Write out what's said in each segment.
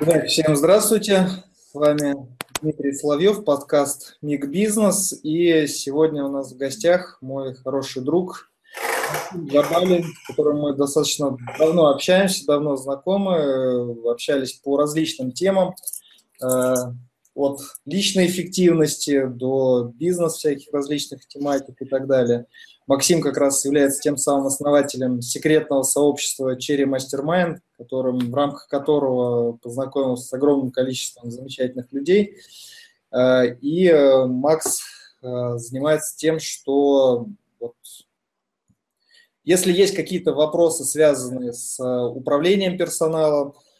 Всем здравствуйте. С вами Дмитрий Соловьев, подкаст «Миг Бизнес». И сегодня у нас в гостях мой хороший друг Габалин, с которым мы достаточно давно общаемся, давно знакомы, общались по различным темам, э, от личной эффективности до бизнес всяких различных тематик и так далее. Максим как раз является тем самым основателем секретного сообщества Cherry Mastermind, которым, в рамках которого познакомился с огромным количеством замечательных людей. Э, и э, Макс занимается тем, что вот если есть какие-то вопросы, связанные с э, управлением персоналом, э,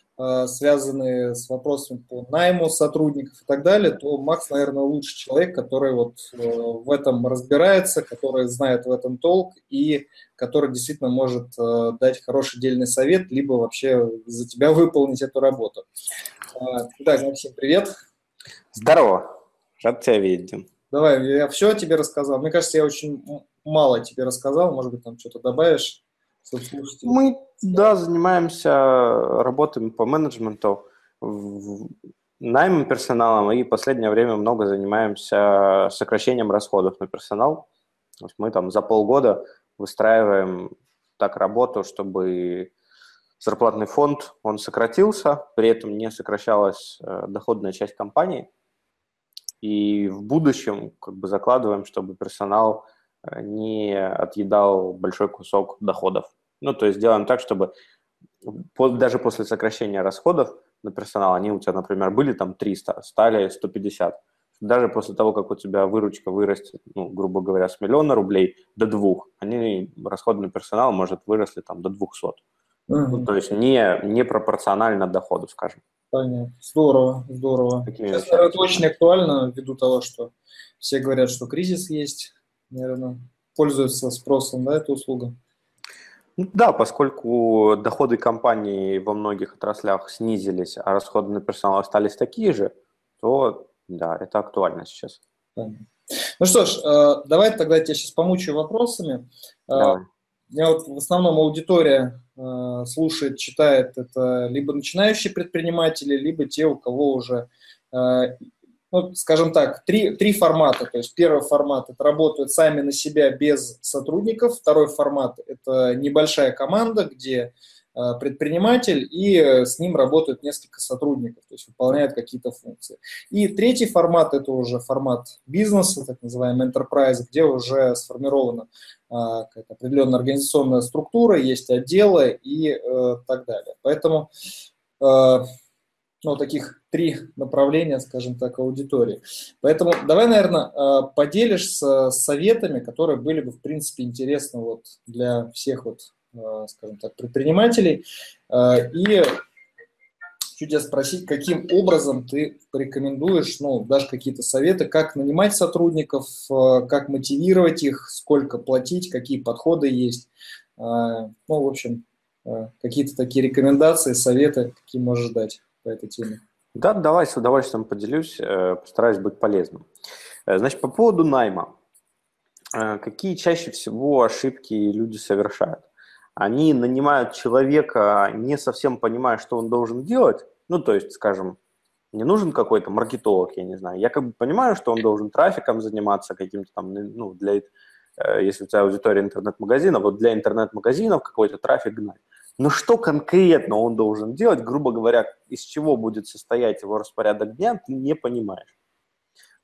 связанные с вопросами по найму сотрудников и так далее, то Макс, наверное, лучший человек, который вот э, в этом разбирается, который знает в этом толк и который действительно может дать хороший дельный совет, либо вообще за тебя выполнить эту работу. Итак, Максим, привет. Здорово. Рад тебя видеть, Давай, я все тебе рассказал. Мне кажется, я очень мало тебе рассказал, может быть, там что-то добавишь? Мы, да, занимаемся, работаем по менеджменту, наймом персоналом, и в последнее время много занимаемся сокращением расходов на персонал. Мы там за полгода выстраиваем так работу, чтобы зарплатный фонд, он сократился, при этом не сокращалась э, доходная часть компании. И в будущем как бы закладываем, чтобы персонал не отъедал большой кусок доходов. Ну, то есть делаем так, чтобы даже после сокращения расходов на персонал, они у тебя, например, были там 300, стали 150. Даже после того, как у тебя выручка вырастет, ну, грубо говоря, с миллиона рублей до двух, они, расходы на персонал, может, выросли там до 200. Угу. Ну, то есть не, не пропорционально доходу, скажем. Понятно. Здорово, здорово. Сейчас, это очень актуально ввиду того, что все говорят, что кризис есть, наверное, пользуется спросом, да, эта услуга? Ну да, поскольку доходы компании во многих отраслях снизились, а расходы на персонал остались такие же, то да, это актуально сейчас. Ну что ж, э, давай тогда я тебя сейчас помучаю вопросами. Э, давай. Я вот в основном аудитория э, слушает, читает это либо начинающие предприниматели, либо те, у кого уже ну, скажем так, три, три формата. То есть первый формат – это работают сами на себя без сотрудников. Второй формат – это небольшая команда, где э, предприниматель и э, с ним работают несколько сотрудников, то есть выполняют какие-то функции. И третий формат – это уже формат бизнеса, так называемый enterprise, где уже сформирована а, какая-то определенная организационная структура, есть отделы и э, так далее. Поэтому ну, таких три направления, скажем так, аудитории. Поэтому давай, наверное, э, поделишься советами, которые были бы, в принципе, интересны вот для всех вот, э, скажем так, предпринимателей. Э, и хочу тебя спросить, каким образом ты порекомендуешь, ну, даже какие-то советы, как нанимать сотрудников, как мотивировать их, сколько платить, какие подходы есть. Ну, в общем, какие-то такие рекомендации, советы, какие можешь дать по этой теме. Да, давай с удовольствием поделюсь, э, постараюсь быть полезным. Э, значит, по поводу найма. Э, какие чаще всего ошибки люди совершают? Они нанимают человека, не совсем понимая, что он должен делать. Ну, то есть, скажем, не нужен какой-то маркетолог, я не знаю. Я как бы понимаю, что он должен трафиком заниматься каким-то там, ну, для, если у тебя аудитория интернет-магазина, вот для интернет-магазинов какой-то трафик гнать. Но что конкретно он должен делать, грубо говоря, из чего будет состоять его распорядок дня, ты не понимаешь.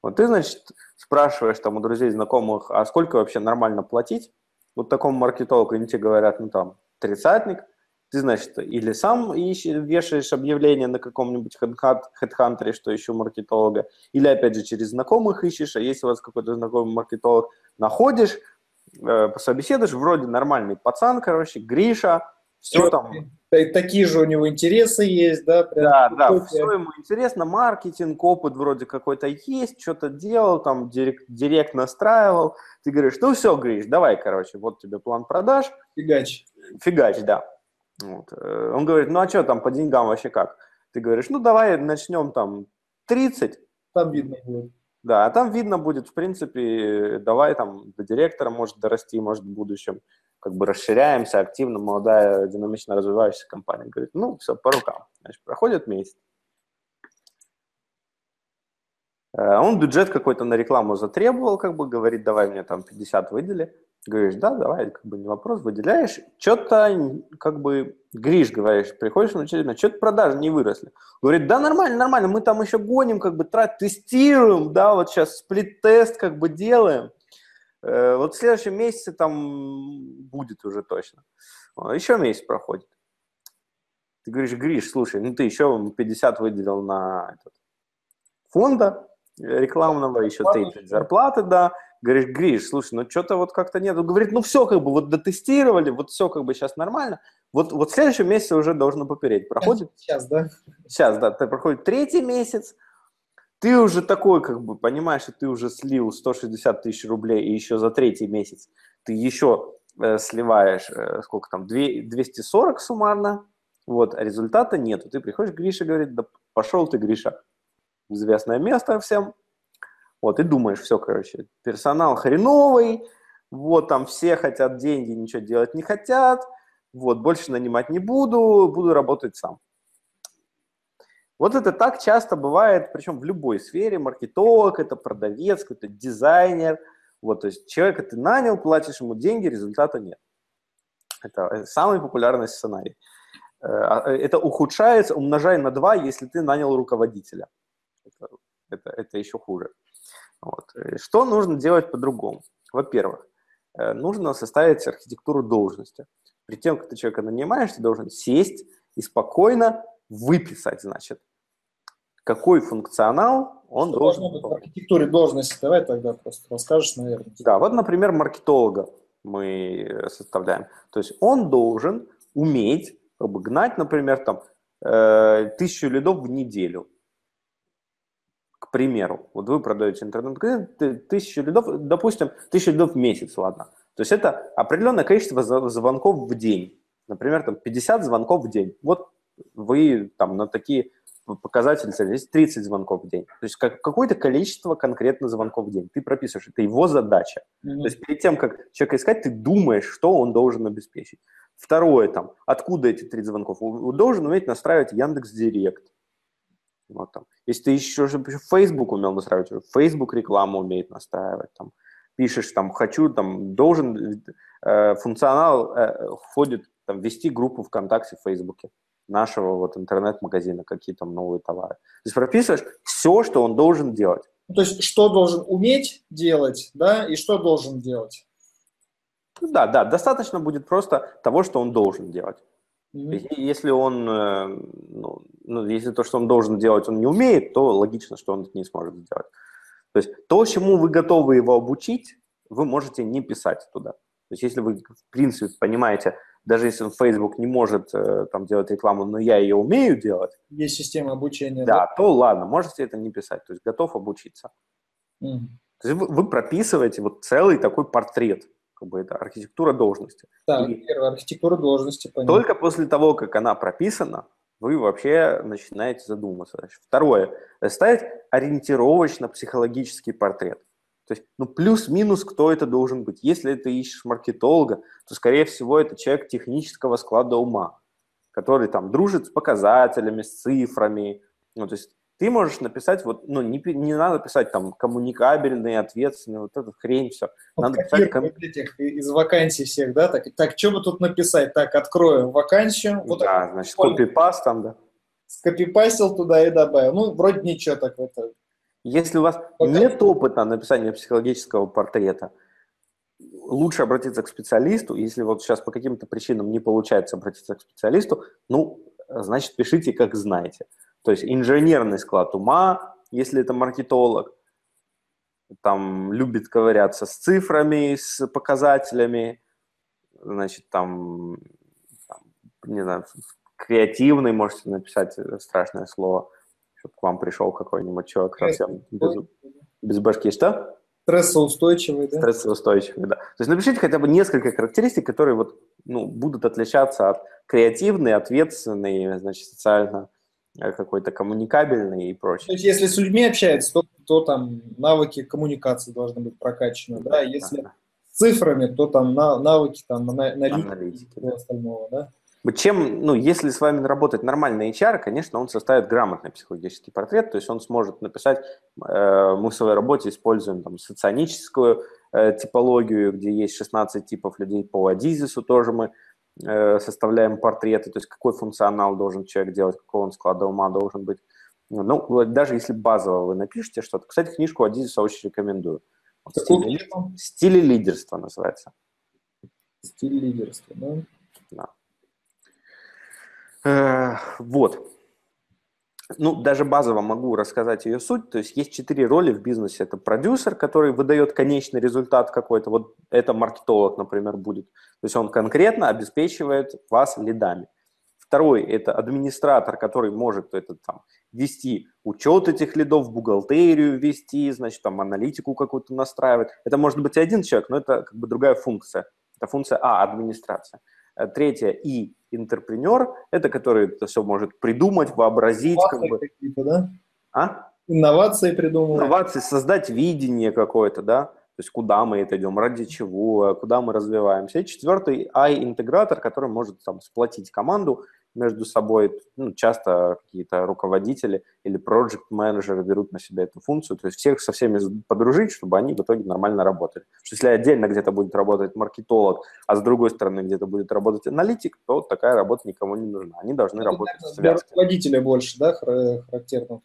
Вот ты, значит, спрашиваешь там у друзей, знакомых, а сколько вообще нормально платить? Вот такому маркетологу они тебе говорят, ну там, тридцатник. Ты, значит, или сам ищешь, вешаешь объявление на каком-нибудь хедхантере, что ищу маркетолога, или, опять же, через знакомых ищешь, а если у вас какой-то знакомый маркетолог, находишь, э, пособеседуешь, вроде нормальный пацан, короче, Гриша, все там. Такие же у него интересы есть, да? Прям да, да, все ему интересно, маркетинг, опыт вроде какой-то есть, что-то делал, там директ, директ настраивал. Ты говоришь, ну все, Гриш, давай, короче, вот тебе план продаж. Фигач. Фигач, да. Вот. Э, он говорит, ну а что там по деньгам вообще как? Ты говоришь, ну давай начнем там 30. Там видно будет. Да, а там видно будет, в принципе, давай там до директора может дорасти, может в будущем как бы расширяемся активно, молодая, динамично развивающаяся компания. Говорит, ну, все, по рукам. Значит, проходит месяц. Э, он бюджет какой-то на рекламу затребовал, как бы говорит, давай мне там 50 выдели. Говоришь, да, давай, как бы не вопрос, выделяешь. Что-то, как бы, Гриш, говоришь, приходишь на очередной, что-то продажи не выросли. Говорит, да, нормально, нормально, мы там еще гоним, как бы, трат, тестируем, да, вот сейчас сплит-тест, как бы, делаем. Э, вот в следующем месяце там будет уже точно. Еще месяц проходит. Ты говоришь, Гриш, слушай, ну ты еще 50 выделил на этот, фонда рекламного, еще 30 зарплаты, да, Говоришь, Гриш, слушай, ну что-то вот как-то нет. Он говорит, ну все как бы вот дотестировали, вот все как бы сейчас нормально. Вот, вот в следующем месяце уже должно попереть. Проходит? Сейчас, да? Сейчас, да. Ты проходит третий месяц, ты уже такой, как бы, понимаешь, что ты уже слил 160 тысяч рублей, и еще за третий месяц ты еще э, сливаешь, э, сколько там, 2, 240 суммарно, вот, а результата нету. Ты приходишь, Гриша говорит, да пошел ты, Гриша, известное место всем, вот, и думаешь, все, короче, персонал хреновый, вот, там все хотят деньги, ничего делать не хотят, вот, больше нанимать не буду, буду работать сам. Вот это так часто бывает, причем в любой сфере, маркетолог, это продавец, какой-то дизайнер, вот, то есть человека ты нанял, платишь ему деньги, результата нет. Это самый популярный сценарий. Э, а, э, это ухудшается, умножай на 2, если ты нанял руководителя. Это, это, это еще хуже. Вот. Э, что нужно делать по-другому? Во-первых, э, нужно составить архитектуру должности. При тем, как ты человека нанимаешь, ты должен сесть и спокойно выписать, значит, какой функционал он Что должен быть в архитектуре должности? Давай тогда просто расскажешь, наверное. Да, вот, например, маркетолога мы э, составляем. То есть он должен уметь обогнать, например, там, тысячу лидов в неделю к примеру, вот вы продаете интернет-магазин, тысячу лидов, допустим, тысячу лидов в месяц, ладно. То есть это определенное количество звонков в день. Например, там 50 звонков в день. Вот вы там на такие показатели здесь 30 звонков в день. То есть как, какое-то количество конкретно звонков в день. Ты прописываешь, это его задача. Mm-hmm. То есть перед тем, как человека искать, ты думаешь, что он должен обеспечить. Второе, там, откуда эти 30 звонков? Он должен уметь настраивать Яндекс Директ вот, там. Если ты еще же Facebook умел настраивать, Facebook рекламу умеет настраивать, там, пишешь, там, хочу, там, должен, э, функционал э, входит, там, вести группу ВКонтакте в Фейсбуке нашего вот интернет-магазина, какие там новые товары. То есть прописываешь все, что он должен делать. Ну, то есть что должен уметь делать, да, и что должен делать. Да, да, достаточно будет просто того, что он должен делать. Mm-hmm. Если он, э, ну, ну, если то, что он должен делать, он не умеет, то логично, что он это не сможет сделать. То есть то, чему вы готовы его обучить, вы можете не писать туда. То есть если вы, в принципе, понимаете, даже если он Facebook не может э, там делать рекламу, но я ее умею делать. Есть система обучения. Да, да? то ладно, можете это не писать. То есть готов обучиться. Mm-hmm. То есть вы, вы прописываете вот целый такой портрет как бы это архитектура должности. Да, и первая архитектура должности. Понятно. Только после того, как она прописана, вы вообще начинаете задуматься. Второе, ставить ориентировочно-психологический портрет. То есть, ну, плюс-минус, кто это должен быть. Если ты ищешь маркетолога, то, скорее всего, это человек технического склада ума, который там дружит с показателями, с цифрами. Ну, то есть ты можешь написать, вот, ну, не, не надо писать там коммуникабельный, ответственный, вот эту хрень, все. Вот надо писать... Ком... Этих, из вакансий всех, да? Так, так, что бы тут написать? Так, откроем вакансию. Вот да, так, значит, копипаст там, да. Скопипастил туда и добавил. Ну, вроде ничего так это. Если у вас Пока... нет опыта написания психологического портрета, лучше обратиться к специалисту. Если вот сейчас по каким-то причинам не получается обратиться к специалисту, ну, значит, пишите, как знаете. То есть инженерный склад ума, если это маркетолог, там любит ковыряться с цифрами, с показателями, значит, там, там не знаю, креативный, можете написать страшное слово, чтобы к вам пришел какой-нибудь человек совсем без, без башки. Что? Стрессоустойчивый, да? Стрессоустойчивый, да. То есть напишите хотя бы несколько характеристик, которые вот, ну, будут отличаться от креативной, ответственной, значит, социально Э, какой-то коммуникабельный и прочее. То есть если с людьми общается, то, то там навыки коммуникации должны быть прокачаны, да, если с цифрами, то там навыки там, на, аналитики и остального, да. Чем, ну, если с вами работает нормальный HR, конечно, он составит грамотный психологический портрет, то есть он сможет написать, э, мы в своей работе используем там соционическую э, типологию, где есть 16 типов людей по Адизису тоже мы э, составляем портреты, то есть какой функционал должен человек делать, какого он склада ума должен быть. Ну, даже если базово вы напишете что-то. Кстати, книжку Адизиса очень рекомендую. Стиль, стиль лидерства называется. Стиль лидерства, да? Да. Вот. Ну, даже базово могу рассказать ее суть. То есть есть четыре роли в бизнесе. Это продюсер, который выдает конечный результат какой-то. Вот это маркетолог, например, будет. То есть он конкретно обеспечивает вас лидами. Второй – это администратор, который может это, там, вести учет этих лидов, бухгалтерию вести, значит, там, аналитику какую-то настраивать. Это может быть один человек, но это как бы другая функция. Это функция А – администрация. Э, третье – И интерпренер, это который это все может придумать, вообразить. Как бы. да? А? Инновации придумывать. Инновации, создать видение какое-то, да, то есть куда мы это идем, ради чего, куда мы развиваемся. И четвертый I-интегратор, который может там сплотить команду между собой. Ну, часто какие-то руководители или проект-менеджеры берут на себя эту функцию, то есть всех со всеми подружить, чтобы они в итоге нормально работали. что если отдельно где-то будет работать маркетолог, а с другой стороны где-то будет работать аналитик, то такая работа никому не нужна. Они должны Это, работать наверное, Для руководителя больше, да, характерно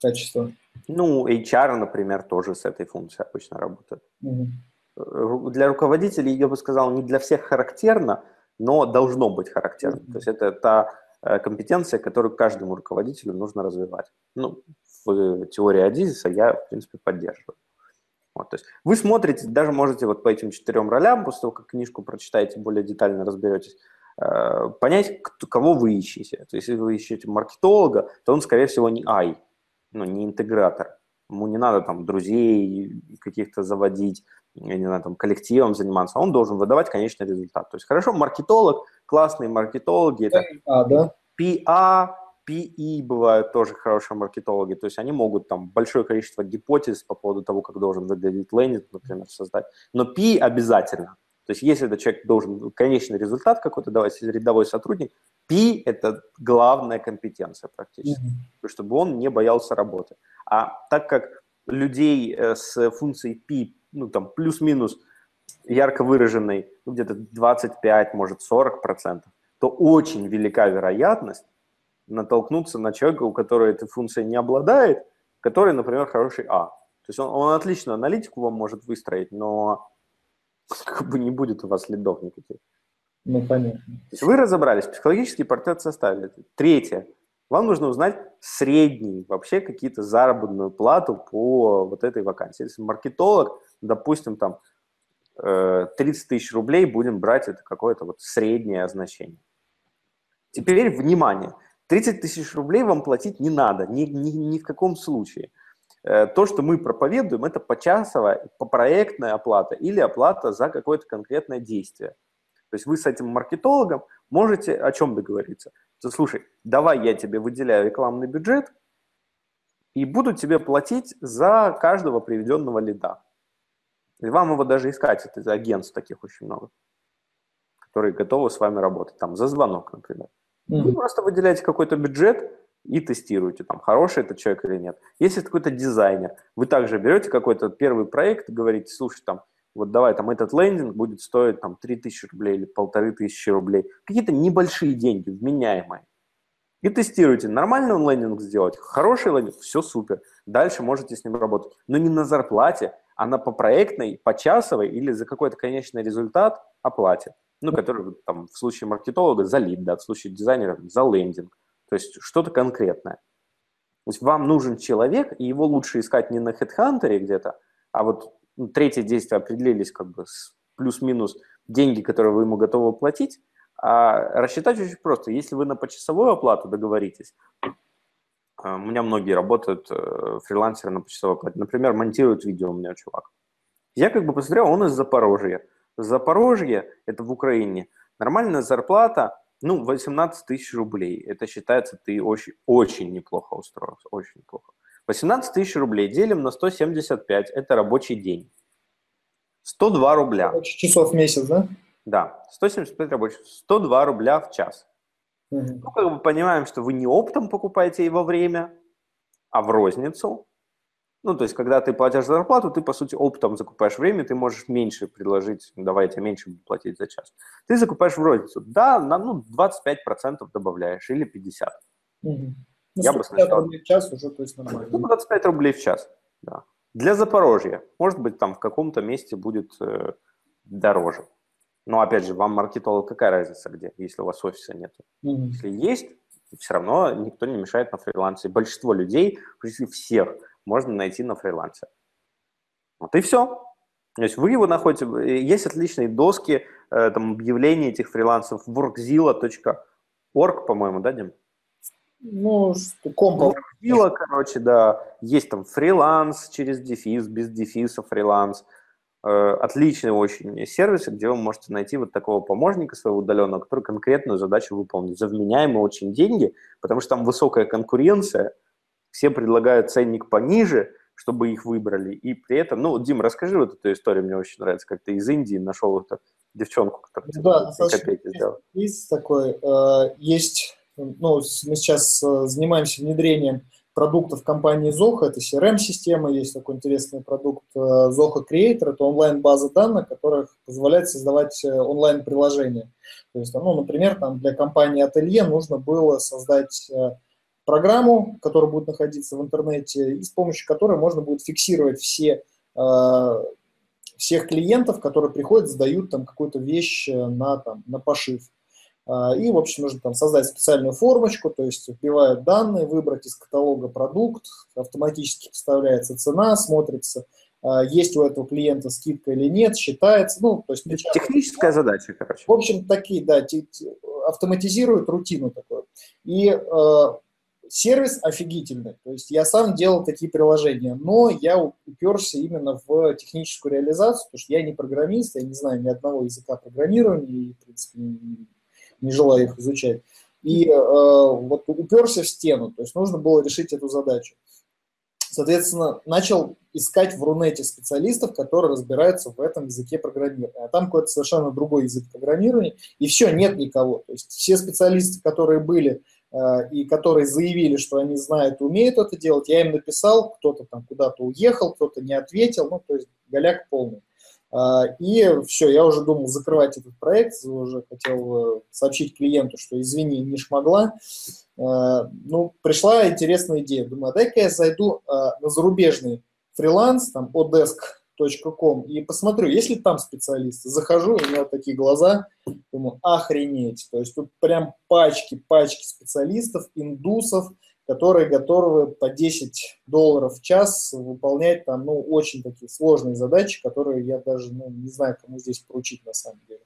качество? Ну, HR, например, тоже с этой функцией обычно работает. Угу. Для руководителей, я бы сказал, не для всех характерно, но должно быть характерным. Mm-hmm. То есть это та э, компетенция, которую каждому руководителю нужно развивать. Ну, в теории Адизиса я, в принципе, поддерживаю. Вот, то есть вы смотрите, даже можете вот по этим четырем ролям, после того, как книжку прочитаете, более детально разберетесь, э, понять, кто, кого вы ищете. То есть если вы ищете маркетолога, то он, скорее всего, не I, ну, не интегратор. Ему не надо там друзей каких-то заводить, я не знаю, там, коллективом заниматься, он должен выдавать конечный результат. То есть хорошо, маркетолог, классные маркетологи, это а, да? PA, PE бывают тоже хорошие маркетологи, то есть они могут там большое количество гипотез по поводу того, как должен выглядеть лендинг, например, создать. Но P обязательно. То есть если этот человек должен конечный результат какой-то давать, рядовой сотрудник, P – это главная компетенция практически, mm-hmm. чтобы он не боялся работы. А так как людей э, с функцией P ну, там, плюс-минус ярко выраженный, ну, где-то 25, может, 40 процентов, то очень велика вероятность натолкнуться на человека, у которого эта функция не обладает, который, например, хороший А. То есть он, он отлично аналитику вам может выстроить, но как бы не будет у вас лидов никаких. Ну, понятно. То есть вы разобрались, психологический портрет составили. Третье. Вам нужно узнать средний, вообще какие-то заработную плату по вот этой вакансии. Если маркетолог, допустим, там 30 э, тысяч рублей будем брать, это какое-то вот среднее значение. Теперь, внимание, 30 тысяч рублей вам платить не надо, ни, ни, ни в каком случае. Э, то, что мы проповедуем, это почасовая, попроектная оплата или оплата за какое-то конкретное действие. То есть вы с этим маркетологом можете о чем договориться? Слушай, давай я тебе выделяю рекламный бюджет и буду тебе платить за каждого приведенного лида. И вам его даже искать, это агентств таких очень много, которые готовы с вами работать, там, за звонок, например. Mm-hmm. Вы просто выделяете какой-то бюджет и тестируете, там, хороший этот человек или нет. Если это какой-то дизайнер, вы также берете какой-то первый проект и говорите, слушай, там, вот давай, там, этот лендинг будет стоить, там, 3000 рублей или полторы тысячи рублей. Какие-то небольшие деньги, вменяемые. И тестируйте, нормальный он лендинг сделать, хороший лендинг, все супер. Дальше можете с ним работать. Но не на зарплате, она по проектной, по часовой или за какой-то конечный результат оплате. Ну, который там в случае маркетолога за лид, да, в случае дизайнера за лендинг. То есть что-то конкретное. То есть вам нужен человек, и его лучше искать не на HeadHunter где-то, а вот ну, третье действие определились как бы с плюс-минус деньги, которые вы ему готовы платить, а рассчитать очень просто. Если вы на почасовую оплату договоритесь, у меня многие работают, э, фрилансеры на почасовой оплате. Например, монтируют видео у меня чувак. Я как бы посмотрел, он из Запорожья. Запорожье, это в Украине, нормальная зарплата, ну, 18 тысяч рублей. Это считается, ты очень, очень неплохо устроился, очень неплохо. 18 тысяч рублей делим на 175, это рабочий день. 102 рубля. Часов в месяц, да? Да, 175 рабочих, 102 рубля в час. Угу. Ну, как бы понимаем, что вы не оптом покупаете его время, а в розницу. Ну, то есть, когда ты платишь зарплату, ты, по сути, оптом закупаешь время, ты можешь меньше предложить, ну, давай я тебе меньше буду платить за час. Ты закупаешь в розницу. Да, на, ну, 25% добавляешь или 50%. Угу. Ну, я бы сказал... рублей в час уже, то есть нормально. Ну, 25 рублей в час, да. Для Запорожья. Может быть, там в каком-то месте будет э, дороже. Но, опять же, вам маркетолог какая разница где, если у вас офиса нет? Mm-hmm. Если есть, все равно никто не мешает на фрилансе. Большинство людей, почти всех, можно найти на фрилансе. Вот и все. То есть вы его находите, есть отличные доски, э, там, объявления этих фрилансов, workzilla.org, по-моему, да, Дим? Ну, комп. Workzilla, короче, да. Есть там фриланс через дефис, без дефиса фриланс. Э, отличный очень сервис, где вы можете найти вот такого помощника своего удаленного, который конкретную задачу выполнит за вменяемые очень деньги, потому что там высокая конкуренция, все предлагают ценник пониже, чтобы их выбрали, и при этом, ну, Дим, расскажи вот эту историю, мне очень нравится, как ты из Индии нашел эту девчонку, которая да, копейки сделала. Есть такой, э, есть, ну, мы сейчас э, занимаемся внедрением продуктов компании Zoho. Это CRM-система, есть такой интересный продукт э, Zoho Creator. Это онлайн-база данных, которая позволяет создавать э, онлайн-приложения. То есть, ну, например, там для компании Ателье нужно было создать э, программу, которая будет находиться в интернете, и с помощью которой можно будет фиксировать все, всех клиентов, которые приходят, сдают там какую-то вещь на, там, на пошив. А, и, в общем, нужно там создать специальную формочку, то есть вбивают данные, выбрать из каталога продукт, автоматически поставляется цена, смотрится, а, есть у этого клиента скидка или нет, считается. Ну, то есть, Техническая задача, короче. В общем, такие, да, автоматизируют рутину такую. И э, сервис офигительный. То есть я сам делал такие приложения, но я уперся именно в техническую реализацию, потому что я не программист, я не знаю ни одного языка программирования, и, в принципе, не желаю их изучать. И э, вот уперся в стену, то есть нужно было решить эту задачу. Соответственно, начал искать в Рунете специалистов, которые разбираются в этом языке программирования. А там какой-то совершенно другой язык программирования, и все, нет никого. То есть все специалисты, которые были э, и которые заявили, что они знают и умеют это делать, я им написал, кто-то там куда-то уехал, кто-то не ответил, ну, то есть голяк полный. А, и все, я уже думал закрывать этот проект, уже хотел э, сообщить клиенту, что извини, не шмогла. А, ну, пришла интересная идея. Думаю, а дай-ка я зайду на зарубежный фриланс, там, odesk.com, и посмотрю, есть ли там специалисты. Захожу, у меня такие глаза, думаю, охренеть. То есть тут прям пачки, пачки специалистов, индусов, которые готовы по 10 долларов в час выполнять там, ну, очень такие сложные задачи, которые я даже, ну, не знаю, кому здесь поручить на самом деле.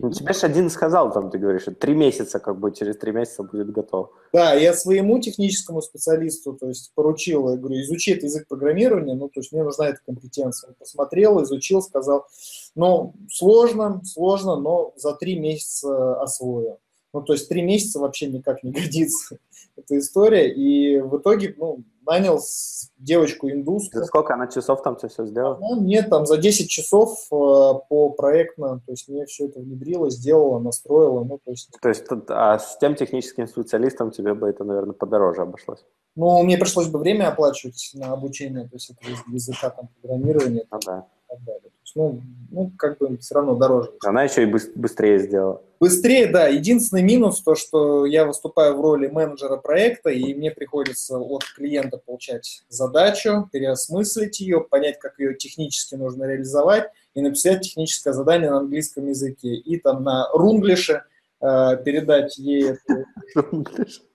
Ну, тебе же один сказал, там, ты говоришь, три месяца, как бы, через три месяца будет готов. Да, я своему техническому специалисту, то есть, поручил, я говорю, изучи этот язык программирования, ну, то есть, мне нужна эта компетенция. Он посмотрел, изучил, сказал, ну, сложно, сложно, но за три месяца освою. Ну, то есть, три месяца вообще никак не годится эта история, и в итоге, ну, нанял девочку индуску. За сколько она часов там все, все сделала? Ну, нет, там за 10 часов э, по проектно, то есть мне все это внедрила, сделала, настроила, ну, то есть... То есть, а с тем техническим специалистом тебе бы это, наверное, подороже обошлось? Ну, мне пришлось бы время оплачивать на обучение, то есть это языка там программирования. Ну, да. Так далее есть, ну, ну, как бы все равно дороже. Она еще и быстрее сделала. Быстрее, да. Единственный минус то, что я выступаю в роли менеджера проекта, и мне приходится от клиента получать задачу, переосмыслить ее, понять, как ее технически нужно реализовать, и написать техническое задание на английском языке. И там на рунглише э, передать ей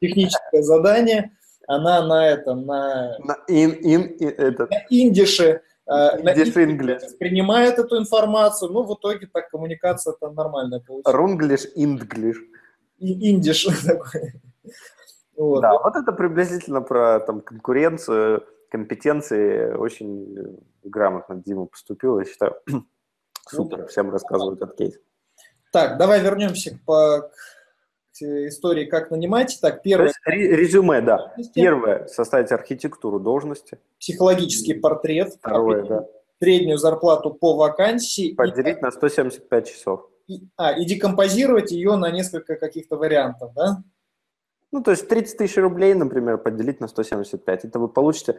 техническое задание. Она на этом, на, на, ин, ин, это. на индише Принимает эту информацию, ну, в итоге так коммуникация там нормальная получается. Рунглиш, инглиш. Индиш такой. Вот. Да, вот это приблизительно про там, конкуренцию, компетенции. Очень грамотно Дима поступил, я считаю. Супер, всем рассказываю этот кейс. Так, давай вернемся по, истории, как нанимать. Так, первое. резюме, да. Первое, составить архитектуру должности. Психологический портрет. Второе, да. Среднюю зарплату по вакансии. Поделить и... на 175 часов. и, а, и декомпозировать ее на несколько каких-то вариантов, да? Ну, то есть 30 тысяч рублей, например, поделить на 175. Это вы получите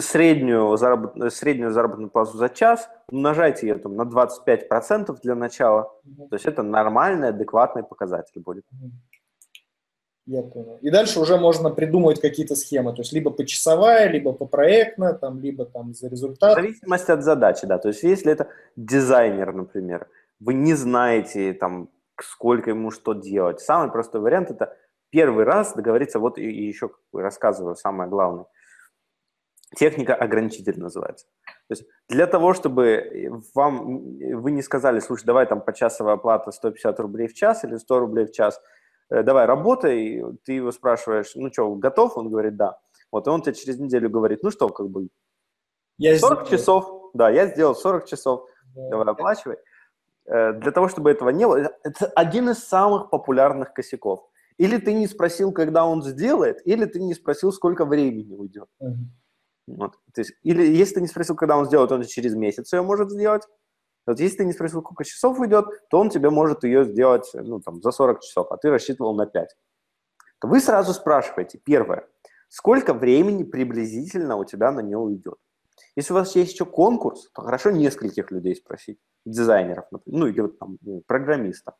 среднюю, заработ... среднюю заработную плату за час, умножайте ее там, на 25% для начала. Mm-hmm. То есть это нормальный, адекватный показатель будет. Я понял. И дальше уже можно придумывать какие-то схемы, то есть либо почасовая, либо по проектно, там, либо там за результат. В зависимости от задачи, да. То есть если это дизайнер, например, вы не знаете, там, сколько ему что делать. Самый простой вариант – это первый раз договориться, вот и, и еще рассказываю самое главное. Техника ограничитель называется. То есть для того, чтобы вам, вы не сказали, слушай, давай там почасовая оплата 150 рублей в час или 100 рублей в час, э, давай работай, ты его спрашиваешь, ну что, готов? Он говорит, да. Вот, и он тебе через неделю говорит, ну что, как бы, я 40 сделал. часов, да, я сделал 40 часов, да. давай оплачивай. Э, для того, чтобы этого не было, это один из самых популярных косяков. Или ты не спросил, когда он сделает, или ты не спросил, сколько времени уйдет. Uh-huh. Вот. То есть, или если ты не спросил, когда он сделает, он через месяц ее может сделать. Вот если ты не спросил, сколько часов уйдет, то он тебе может ее сделать ну, там, за 40 часов, а ты рассчитывал на 5. То вы сразу спрашиваете, первое, сколько времени приблизительно у тебя на нее уйдет. Если у вас есть еще конкурс, то хорошо нескольких людей спросить, дизайнеров, например, ну или вот там программистов.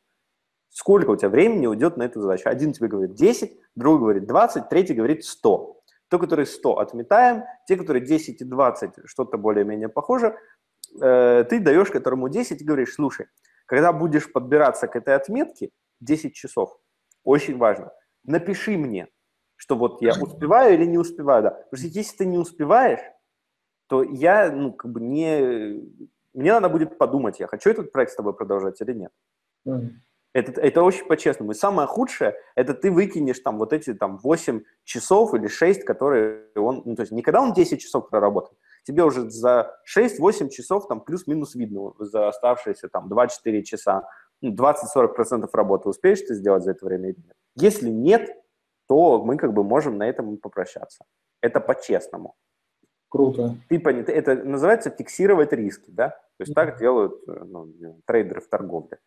Сколько у тебя времени уйдет на эту задачу? Один тебе говорит 10, другой говорит 20, третий говорит 100. То, которые 100 отметаем, те, которые 10 и 20, что-то более-менее похоже, э, ты даешь которому 10 и говоришь, слушай, когда будешь подбираться к этой отметке, 10 часов, очень важно, напиши мне, что вот я успеваю или не успеваю, да. Потому что если ты не успеваешь, то я, ну, как бы не... Мне надо будет подумать, я хочу этот проект с тобой продолжать или нет. Mm. Это, это очень по-честному. И самое худшее, это ты выкинешь там вот эти там 8 часов или 6, которые он, ну, то есть никогда он 10 часов проработает, тебе уже за 6-8 часов там плюс-минус видно за оставшиеся там 2-4 часа, ну, 20-40% работы успеешь ты сделать за это время или нет. Если нет, то мы как бы можем на этом попрощаться. Это по-честному. Круто. Ты, это называется фиксировать риски, да? То есть так делают э, ну, трейдеры в торговле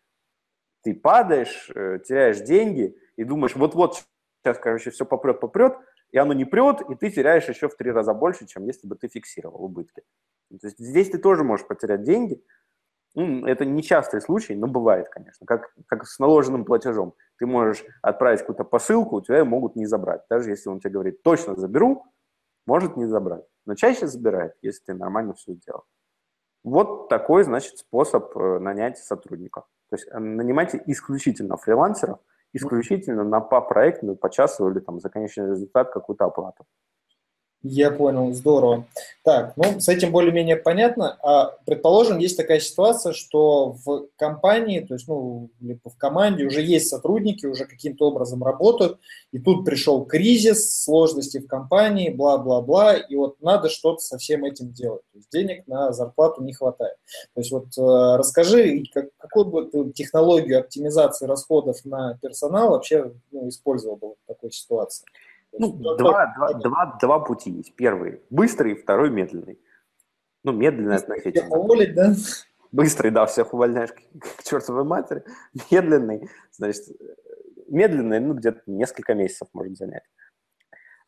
ты падаешь, э, теряешь деньги и думаешь, вот-вот сейчас, короче, все попрет, попрет, и оно не прет, и ты теряешь еще в три раза больше, чем если бы ты фиксировал убытки. То есть здесь ты тоже можешь потерять деньги. Ну, это не частый случай, но бывает, конечно. Как, как с наложенным платежом. Ты можешь отправить какую-то посылку, у тебя могут не забрать. Даже если он тебе говорит, точно заберу, может не забрать. Но чаще забирает, если ты нормально все сделал. Вот такой, значит, способ э, нанять сотрудников. То есть э, нанимайте исключительно фрилансеров, исключительно на по проектную, по часу или там за конечный результат какую-то оплату. Я понял, здорово. Так, ну, с этим более-менее понятно. А, предположим, есть такая ситуация, что в компании, то есть, ну, либо в команде уже есть сотрудники, уже каким-то образом работают, и тут пришел кризис, сложности в компании, бла-бла-бла, и вот надо что-то со всем этим делать. То есть денег на зарплату не хватает. То есть вот э, расскажи, как, какую бы ты технологию оптимизации расходов на персонал вообще ну, использовал бы в такой ситуации? Ну, два, два, два, два пути есть. Первый быстрый, второй медленный. Ну, медленный относительно. Всех уволить, да? Быстрый, да, всех увольняешь к, к чертовой матери. Медленный, значит, медленный, ну, где-то несколько месяцев может занять.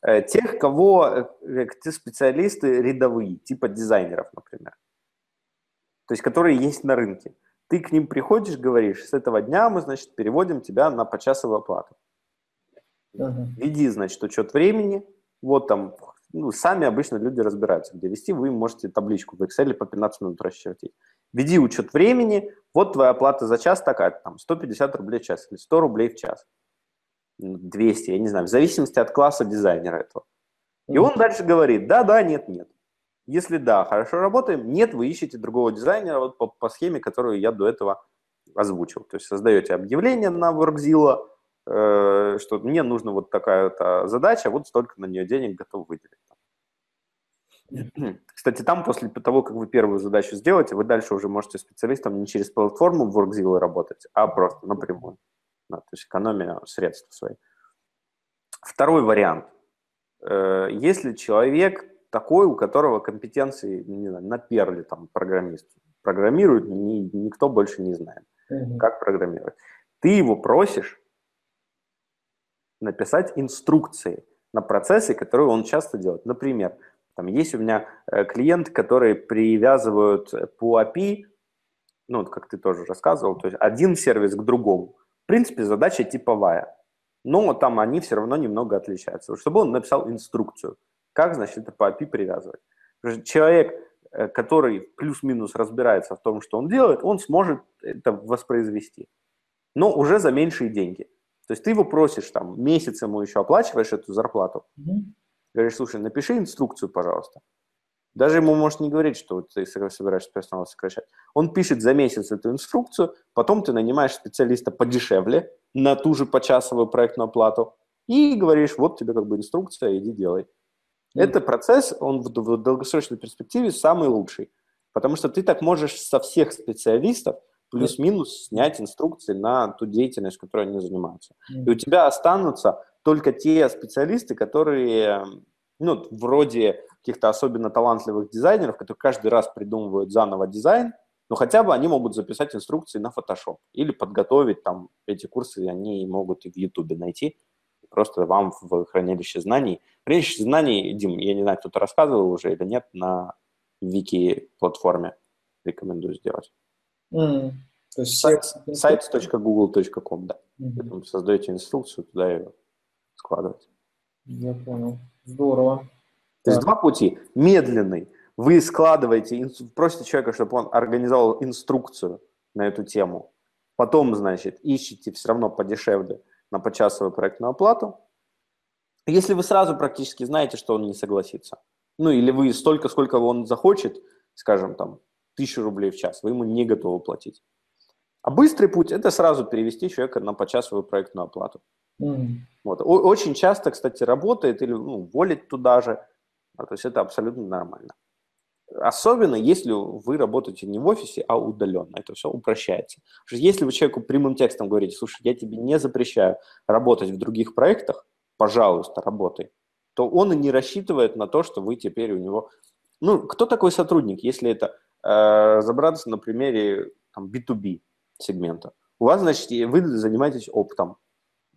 Э, тех, кого, э, те специалисты рядовые, типа дизайнеров, например. То есть, которые есть на рынке. Ты к ним приходишь, говоришь, с этого дня мы, значит, переводим тебя на почасовую оплату. Веди, значит, учет времени. Вот там, ну, сами обычно люди разбираются, где вести. Вы можете табличку в Excel по 15 минут расчертить. Веди учет времени. Вот твоя оплата за час такая, там, 150 рублей в час или 100 рублей в час. 200, я не знаю, в зависимости от класса дизайнера этого. И он дальше говорит, да, да, нет, нет. Если да, хорошо работаем, нет, вы ищете другого дизайнера вот по, по схеме, которую я до этого озвучил. То есть создаете объявление на Workzilla, что мне нужна вот такая-то задача, вот столько на нее денег готов выделить. Кстати, там после того, как вы первую задачу сделаете, вы дальше уже можете специалистом не через платформу в WorkZilla работать, а просто напрямую. Да, то есть экономия средств своих. Второй вариант. Э, если человек такой, у которого компетенции, не знаю, на перле там программист программирует, ни, никто больше не знает. как программировать. Ты его просишь написать инструкции на процессы, которые он часто делает. Например, там есть у меня э, клиент, которые привязывают по API, ну, как ты тоже рассказывал, то есть один сервис к другому. В принципе, задача типовая, но там они все равно немного отличаются. Чтобы он написал инструкцию, как, значит, это по API привязывать. Человек, э, который плюс-минус разбирается в том, что он делает, он сможет это воспроизвести, но уже за меньшие деньги. То есть ты его просишь, там, месяц ему еще оплачиваешь эту зарплату, mm-hmm. говоришь, слушай, напиши инструкцию, пожалуйста. Даже ему можешь не говорить, что ты собираешься персонал сокращать. Он пишет за месяц эту инструкцию, потом ты нанимаешь специалиста подешевле на ту же почасовую проектную плату и говоришь, вот тебе как бы инструкция, иди делай. Mm. Это процесс, он в, в долгосрочной перспективе самый лучший, потому что ты так можешь со всех специалистов плюс-минус снять инструкции на ту деятельность, которой они занимаются. И у тебя останутся только те специалисты, которые, ну, вроде каких-то особенно талантливых дизайнеров, которые каждый раз придумывают заново дизайн, но хотя бы они могут записать инструкции на Photoshop или подготовить там эти курсы, они могут и в YouTube найти, просто вам в хранилище знаний. Хранилище знаний, Дим, я не знаю, кто-то рассказывал уже или нет, на вики-платформе рекомендую сделать. Mm. То есть сайт, сайт.google.com, да. Mm-hmm. создаете инструкцию, туда ее складывать. Я понял. Здорово. То есть два пути. Медленный. Вы складываете, просите человека, чтобы он организовал инструкцию на эту тему. Потом, значит, ищите все равно подешевле на почасовую проектную оплату. Если вы сразу практически знаете, что он не согласится, ну или вы столько, сколько он захочет, скажем, там, тысячу рублей в час, вы ему не готовы платить. А быстрый путь – это сразу перевести человека на почасовую проектную оплату. Mm. Вот. Очень часто, кстати, работает или ну, волить туда же, а, то есть это абсолютно нормально. Особенно, если вы работаете не в офисе, а удаленно. Это все упрощается. Если вы человеку прямым текстом говорите, слушай, я тебе не запрещаю работать в других проектах, пожалуйста, работай, то он и не рассчитывает на то, что вы теперь у него... Ну, кто такой сотрудник, если это разобраться на примере там, B2B сегмента? У вас, значит, вы занимаетесь оптом,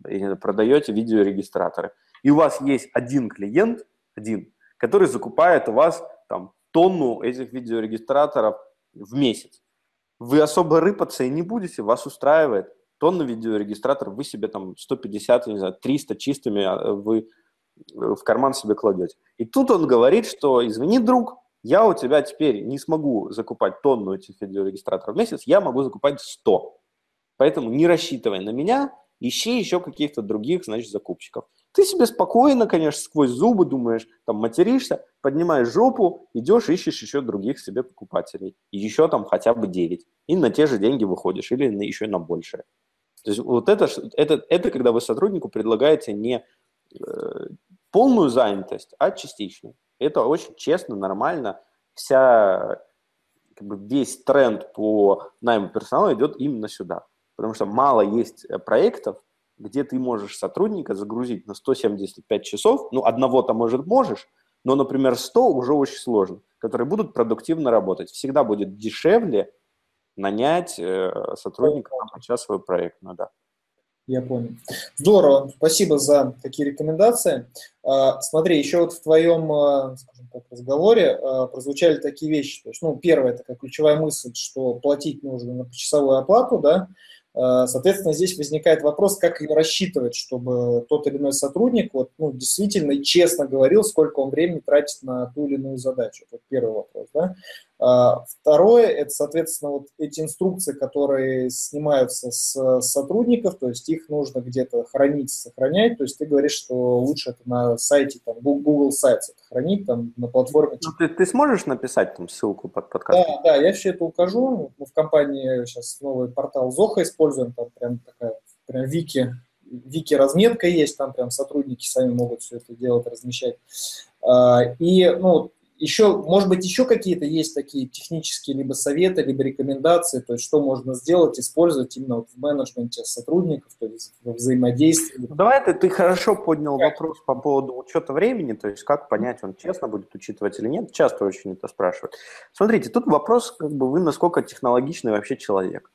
продаете видеорегистраторы, и у вас есть один клиент, один, который закупает у вас там тонну этих видеорегистраторов в месяц. Вы особо рыпаться и не будете, вас устраивает. Тонна видеорегистраторов, вы себе там 150, не знаю, 300 чистыми а, вы э, в карман себе кладете. И тут он говорит, что извини, друг, я у тебя теперь не смогу закупать тонну этих видеорегистраторов в месяц, я могу закупать 100. Поэтому не рассчитывай на меня, ищи еще каких-то других, значит, закупщиков. Ты себе спокойно, конечно, сквозь зубы думаешь, там материшься, поднимаешь жопу, идешь, ищешь еще других себе покупателей. И еще там хотя бы 9. И на те же деньги выходишь, или на, еще на большее. То есть вот это, это, это когда вы сотруднику предлагаете не э, полную занятость, а частичную. Это очень честно, нормально. Вся, как бы весь тренд по найму персонала идет именно сюда. Потому что мало есть э, проектов, где ты можешь сотрудника загрузить на 175 часов, ну, одного-то, может, можешь, но, например, 100 уже очень сложно, которые будут продуктивно работать. Всегда будет дешевле нанять э, сотрудника на почасовый проект, ну да. Я понял. Здорово, спасибо за такие рекомендации. А, смотри, еще вот в твоем, а, скажем так, разговоре а, прозвучали такие вещи. То есть, ну, первое, это как ключевая мысль, что платить нужно на почасовую оплату, да, соответственно, здесь возникает вопрос, как ее рассчитывать, чтобы тот или иной сотрудник вот, ну, действительно и честно говорил, сколько он времени тратит на ту или иную задачу. Это первый вопрос. Да? А, второе, это, соответственно, вот эти инструкции, которые снимаются с сотрудников, то есть их нужно где-то хранить, сохранять. То есть ты говоришь, что лучше это на сайте, там, Google Sites это хранить, там, на платформе. Ну, ты, ты сможешь написать там ссылку под подкаст? Да, да, я все это укажу. Мы в компании сейчас новый портал Zoho используем, там прям такая, прям вики, вики разметка есть, там прям сотрудники сами могут все это делать, размещать. А, и, ну, еще, может быть, еще какие-то есть такие технические либо советы, либо рекомендации, то есть что можно сделать, использовать именно вот в менеджменте сотрудников, то есть во взаимодействии. Давай ты, ты хорошо поднял как? вопрос по поводу учета времени, то есть как понять, он честно будет учитывать или нет, часто очень это спрашивают. Смотрите, тут вопрос, как бы вы насколько технологичный вообще человек.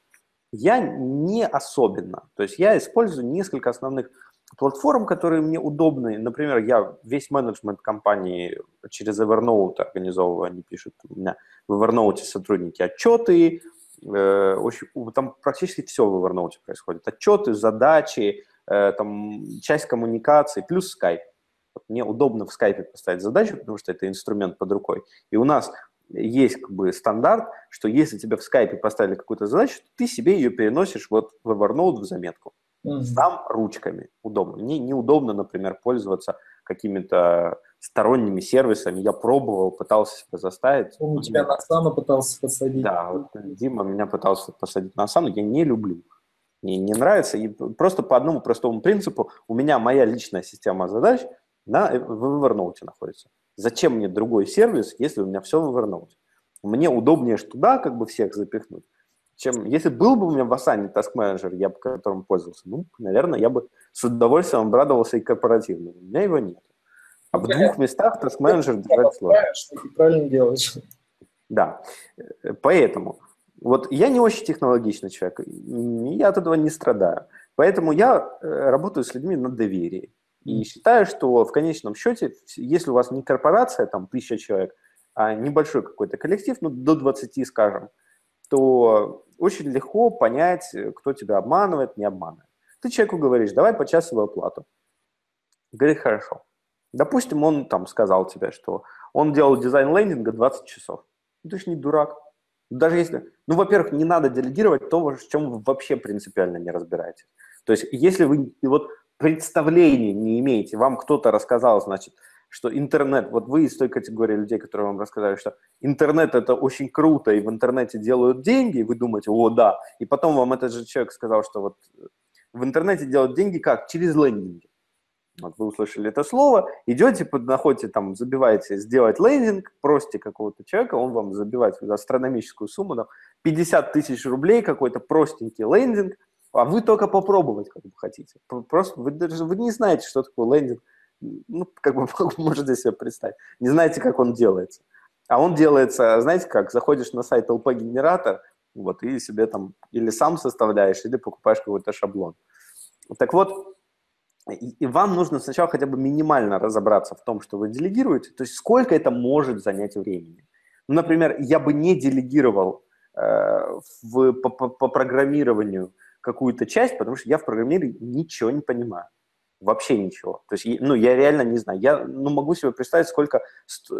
Я не особенно. То есть я использую несколько основных платформ, которые мне удобны. Например, я весь менеджмент компании через Evernote организовываю, они пишут у меня в Evernote сотрудники отчеты, э, очень, там практически все в Evernote происходит. Отчеты, задачи, э, там часть коммуникации, плюс Skype. Вот мне удобно в Skype поставить задачу, потому что это инструмент под рукой. И у нас есть как бы стандарт, что если тебе в скайпе поставили какую-то задачу, ты себе ее переносишь вот в Evernote в заметку. Mm-hmm. Сам ручками. Удобно. Мне неудобно, например, пользоваться какими-то сторонними сервисами. Я пробовал, пытался себя заставить. Он тебя на Асану пытался посадить. Да, вот Дима меня пытался посадить на Асану. Я не люблю. Мне не нравится. И просто по одному простому принципу у меня моя личная система задач на, в Evernote находится. Зачем мне другой сервис, если у меня все в Evernote? Мне удобнее ж туда как бы всех запихнуть, чем если был бы у меня в Asana Task Manager, я бы которым пользовался, ну, наверное, я бы с удовольствием обрадовался и корпоративно. У меня его нет. А в двух местах Task Manager держать сложно. Что ты правильно делаешь. Да. Поэтому вот я не очень технологичный человек, я от этого не страдаю. Поэтому я э, работаю с людьми на доверии. И считаю, что в конечном счете, если у вас не корпорация, там, тысяча человек, а небольшой какой-то коллектив, ну, до 20, скажем, то очень легко понять, кто тебя обманывает, не обманывает. Ты человеку говоришь, давай почасовую оплату. Говорит, хорошо. Допустим, он там сказал тебе, что он делал дизайн лендинга 20 часов. Ну, ты же не дурак. Даже если... Ну, во-первых, не надо делегировать то, в чем вы вообще принципиально не разбираетесь. То есть, если вы... Вот представления не имеете, вам кто-то рассказал, значит, что интернет, вот вы из той категории людей, которые вам рассказали, что интернет это очень круто, и в интернете делают деньги, и вы думаете, о, да, и потом вам этот же человек сказал, что вот в интернете делают деньги как? Через лендинги. Вот вы услышали это слово, идете, находите там, забиваете сделать лендинг, просите какого-то человека, он вам забивает астрономическую сумму, там, 50 тысяч рублей, какой-то простенький лендинг, а вы только попробовать как бы хотите. Просто вы даже вы не знаете, что такое лендинг. Ну, как бы можете себе представить. Не знаете, как он делается. А он делается, знаете как, заходишь на сайт LP-генератор, вот, и себе там или сам составляешь, или покупаешь какой-то шаблон. Так вот, и, и вам нужно сначала хотя бы минимально разобраться в том, что вы делегируете, то есть сколько это может занять времени. Ну, например, я бы не делегировал э, в, по, по, по программированию какую-то часть, потому что я в программировании ничего не понимаю. Вообще ничего. То есть, ну, я реально не знаю. Я ну, могу себе представить, сколько,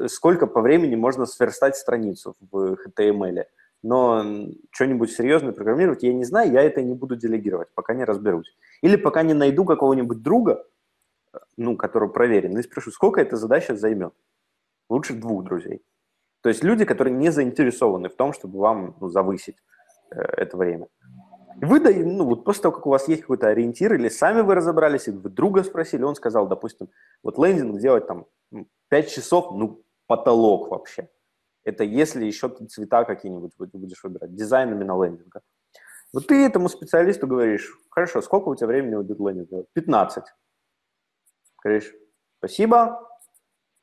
сколько по времени можно сверстать страницу в HTML. Но что-нибудь серьезное программировать я не знаю, я это не буду делегировать, пока не разберусь. Или пока не найду какого-нибудь друга, ну, который проверен, и спрошу, сколько эта задача займет. Лучше двух друзей. То есть люди, которые не заинтересованы в том, чтобы вам ну, завысить э, это время. Вы, ну, вот после того, как у вас есть какой-то ориентир, или сами вы разобрались, или вы друга спросили, он сказал, допустим, вот лендинг делать там 5 часов, ну, потолок вообще. Это если еще цвета какие-нибудь будешь выбирать, дизайн именно лендинга. Вот ты этому специалисту говоришь, хорошо, сколько у тебя времени уйдет лендинг делать? 15. Говоришь, спасибо,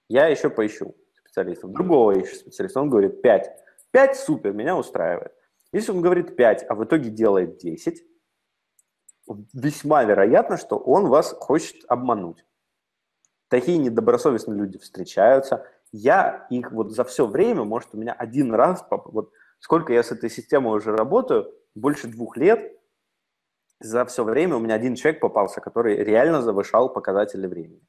я еще поищу специалистов. Другого ищу специалиста. Он говорит, 5. 5 супер, меня устраивает. Если он говорит 5, а в итоге делает 10, весьма вероятно, что он вас хочет обмануть. Такие недобросовестные люди встречаются. Я их вот за все время, может, у меня один раз, вот сколько я с этой системой уже работаю, больше двух лет, за все время у меня один человек попался, который реально завышал показатели времени.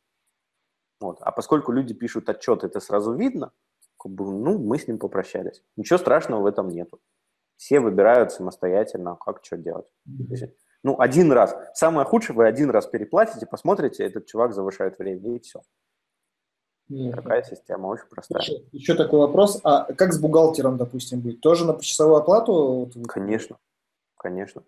Вот. А поскольку люди пишут отчет, это сразу видно, как бы, ну, мы с ним попрощались. Ничего страшного в этом нету. Все выбирают самостоятельно, как что делать. Ну, один раз. Самое худшее, вы один раз переплатите, посмотрите, этот чувак завышает время, и все. Нет. Такая система очень простая. Еще, еще такой вопрос. А как с бухгалтером, допустим, быть? Тоже на почасовую оплату? Конечно, конечно.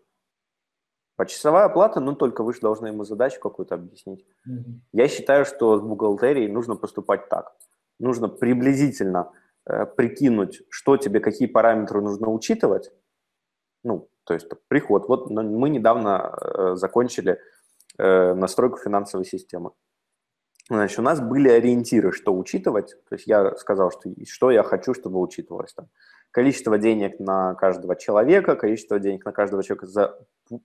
Почасовая оплата, ну только вы же должны ему задачу какую-то объяснить. Угу. Я считаю, что с бухгалтерией нужно поступать так. Нужно приблизительно прикинуть, что тебе, какие параметры нужно учитывать. Ну, то есть приход. Вот мы недавно э, закончили э, настройку финансовой системы. Значит, у нас были ориентиры, что учитывать. То есть я сказал, что, что я хочу, чтобы учитывалось. Там, количество денег на каждого человека, количество денег на каждого человека за,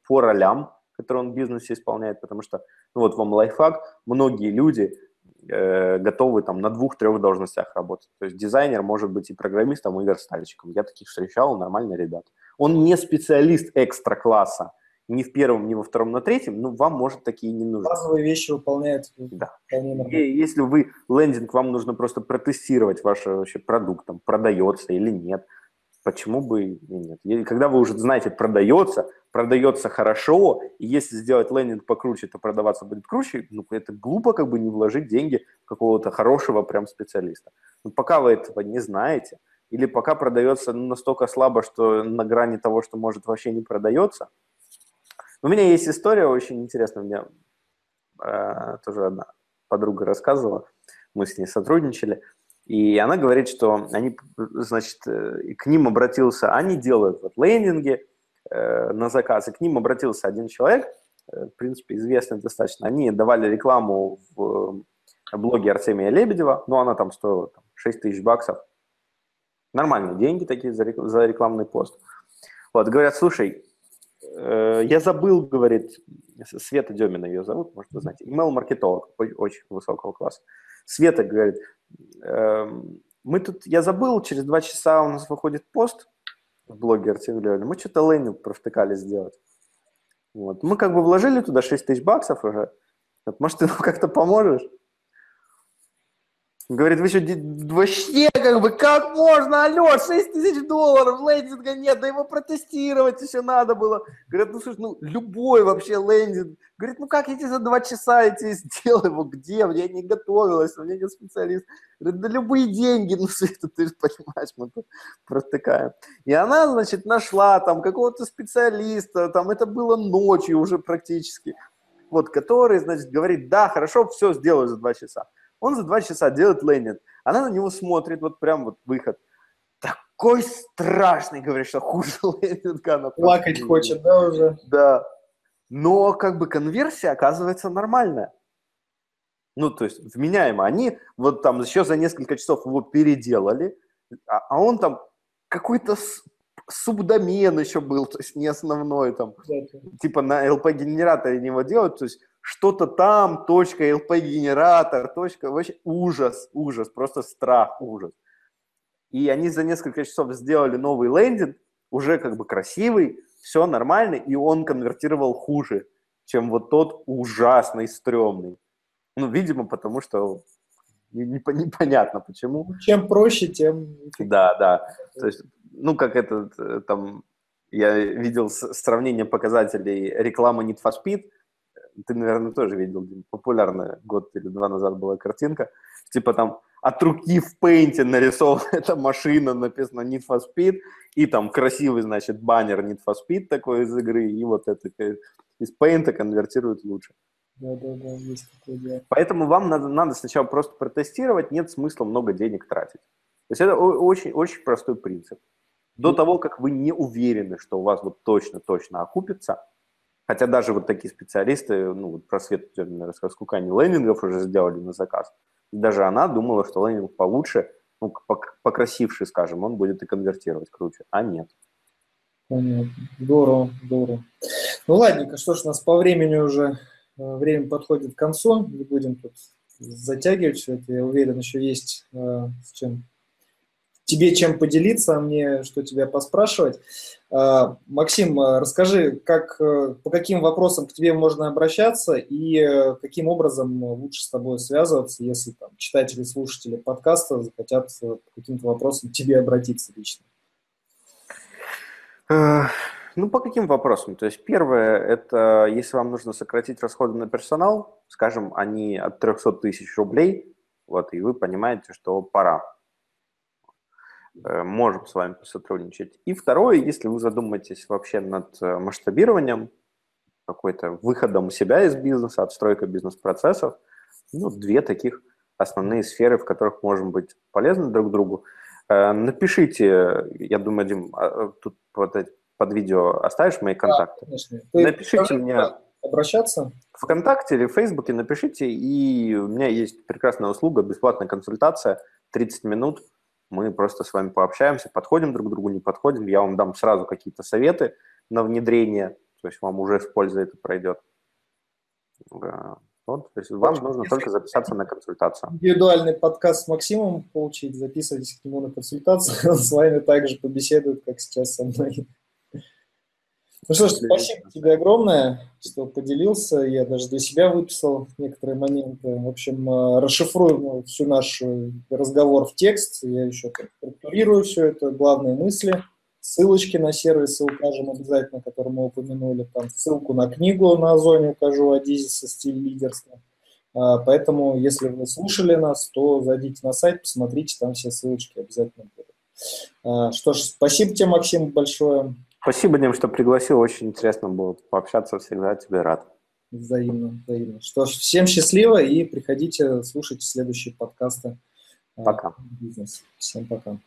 по ролям, которые он в бизнесе исполняет, потому что, ну вот вам лайфхак, многие люди э, готовы там на двух-трех должностях работать. То есть дизайнер может быть и программистом, и верстальщиком. Я таких встречал, нормальные ребята. Он не специалист экстра-класса, ни в первом, ни во втором, на третьем, ну, вам, может, такие не нужны. Базовые вещи выполняет. Да. И если вы лендинг, вам нужно просто протестировать ваш вообще продукт, там, продается или нет, почему бы и нет. Когда вы уже знаете, продается, продается хорошо, и если сделать лендинг покруче, то продаваться будет круче, ну, это глупо как бы не вложить деньги какого-то хорошего прям специалиста. Но пока вы этого не знаете, или пока продается настолько слабо, что на грани того, что может вообще не продается. У меня есть история очень интересная, меня э, тоже одна подруга рассказывала, мы с ней сотрудничали, и она говорит, что они, значит, э, к ним обратился, они делают вот лендинги э, на заказ, и к ним обратился один человек, э, в принципе, известный достаточно. Они давали рекламу в э, блоге Артемия Лебедева, но она там стоила там, 6 тысяч баксов. Нормальные деньги такие за, за рекламный пост. Вот, говорят, слушай, э, я забыл, говорит, Света Демина ее зовут, может, вы знаете, email-маркетолог очень высокого класса. Света говорит, Эм, мы тут, я забыл, через два часа у нас выходит пост в блоге Артем мы что-то лейнинг провтыкали сделать. Вот. Мы как бы вложили туда 6 тысяч баксов уже. Может, ты нам как-то поможешь? Говорит, вы что, вообще, как бы, как можно, алло, 6 тысяч долларов, лендинга нет, да его протестировать еще надо было. Говорят, ну, слушай, ну, любой вообще лендинг. Говорит, ну, как я тебе за два часа я тебе сделаю его, где? Я не готовилась, у меня нет специалист. Говорит, да любые деньги, ну, Света, ты же понимаешь, мы тут протыкаем. И она, значит, нашла там какого-то специалиста, там это было ночью уже практически, вот, который, значит, говорит, да, хорошо, все сделаю за два часа. Он за два часа делает лендинг. Она на него смотрит, вот прям вот выход. Такой страшный, говорит, что хуже лендинга. Она Плакать хочет, да, уже? Да. Но как бы конверсия оказывается нормальная. Ну, то есть вменяемо. Они вот там еще за несколько часов его переделали, а, а он там какой-то субдомен еще был, то есть не основной там. Да, типа на LP-генераторе него делают, то есть что-то там, точка, LP-генератор, точка, вообще ужас, ужас, просто страх, ужас. И они за несколько часов сделали новый лендинг, уже как бы красивый, все нормально, и он конвертировал хуже, чем вот тот ужасный, стрёмный. Ну, видимо, потому что непонятно почему. Чем проще, тем... Да, да. То есть, ну, как этот, э, там, я видел сравнение показателей рекламы Need for Speed, ты, наверное, тоже видел, популярная год или два назад была картинка, типа там от руки в пейнте нарисована эта машина, написано Need for Speed, и там красивый, значит, баннер Need for Speed такой из игры, и вот это из пейнта конвертирует лучше. Да, да, да, есть такое дело. Поэтому вам надо, надо сначала просто протестировать, нет смысла много денег тратить. То есть это очень, очень простой принцип. До mm. того, как вы не уверены, что у вас вот точно-точно окупится, Хотя даже вот такие специалисты, ну, вот просвет Демина рассказ, сколько они лендингов уже сделали на заказ. И даже она думала, что лендинг получше, ну, покрасивший, скажем, он будет и конвертировать круче, а нет. Понятно. Здорово, здорово. Ну, ладненько, что ж, у нас по времени уже, э, время подходит к концу, не будем тут затягивать все это, я уверен, еще есть э, с чем тебе чем поделиться, а мне что тебя поспрашивать. А, Максим, а, расскажи, как, э, по каким вопросам к тебе можно обращаться и э, каким образом лучше с тобой связываться, если там, читатели, слушатели подкаста захотят э, по каким-то вопросам к тебе обратиться лично? Ну, по каким вопросам? То есть первое, это если вам нужно сократить расходы на персонал, скажем, они от 300 тысяч рублей, вот, и вы понимаете, что пора можем с вами посотрудничать. И второе, если вы задумаетесь вообще над э, масштабированием, какой-то выходом себя из бизнеса, отстройкой бизнес-процессов, ну, две таких основные сферы, в которых можем быть полезны друг другу. Э, напишите, я думаю, Дим, а, тут под, под видео оставишь мои контакты? Да, Напишите мне обращаться? ВКонтакте или в Фейсбуке напишите, и у меня есть прекрасная услуга, бесплатная консультация, 30 минут – Мы просто с вами пообщаемся, подходим друг к другу, не подходим. Я вам дам сразу какие-то советы на внедрение, то есть вам уже с пользой это пройдет. Вот, то есть вам нужно только записаться на консультацию. Индивидуальный подкаст с Максимом получить, записывайтесь к нему на консультацию, он с вами также побеседует, как сейчас со мной. Ну что ж, спасибо тебе огромное, что поделился. Я даже для себя выписал некоторые моменты. В общем, э, расшифруем всю наш разговор в текст. Я еще структурирую все это, главные мысли. Ссылочки на сервисы укажем обязательно, которые мы упомянули. Там ссылку на книгу на Озоне укажу Адизиса «Стиль лидерства». А, поэтому, если вы слушали нас, то зайдите на сайт, посмотрите, там все ссылочки обязательно будут. А, что ж, спасибо тебе, Максим, большое. Спасибо, Дим, что пригласил. Очень интересно было пообщаться. Всегда тебе рад. Взаимно, взаимно. Что ж, всем счастливо и приходите, слушайте следующие подкасты. Пока. Бизнес. Всем пока.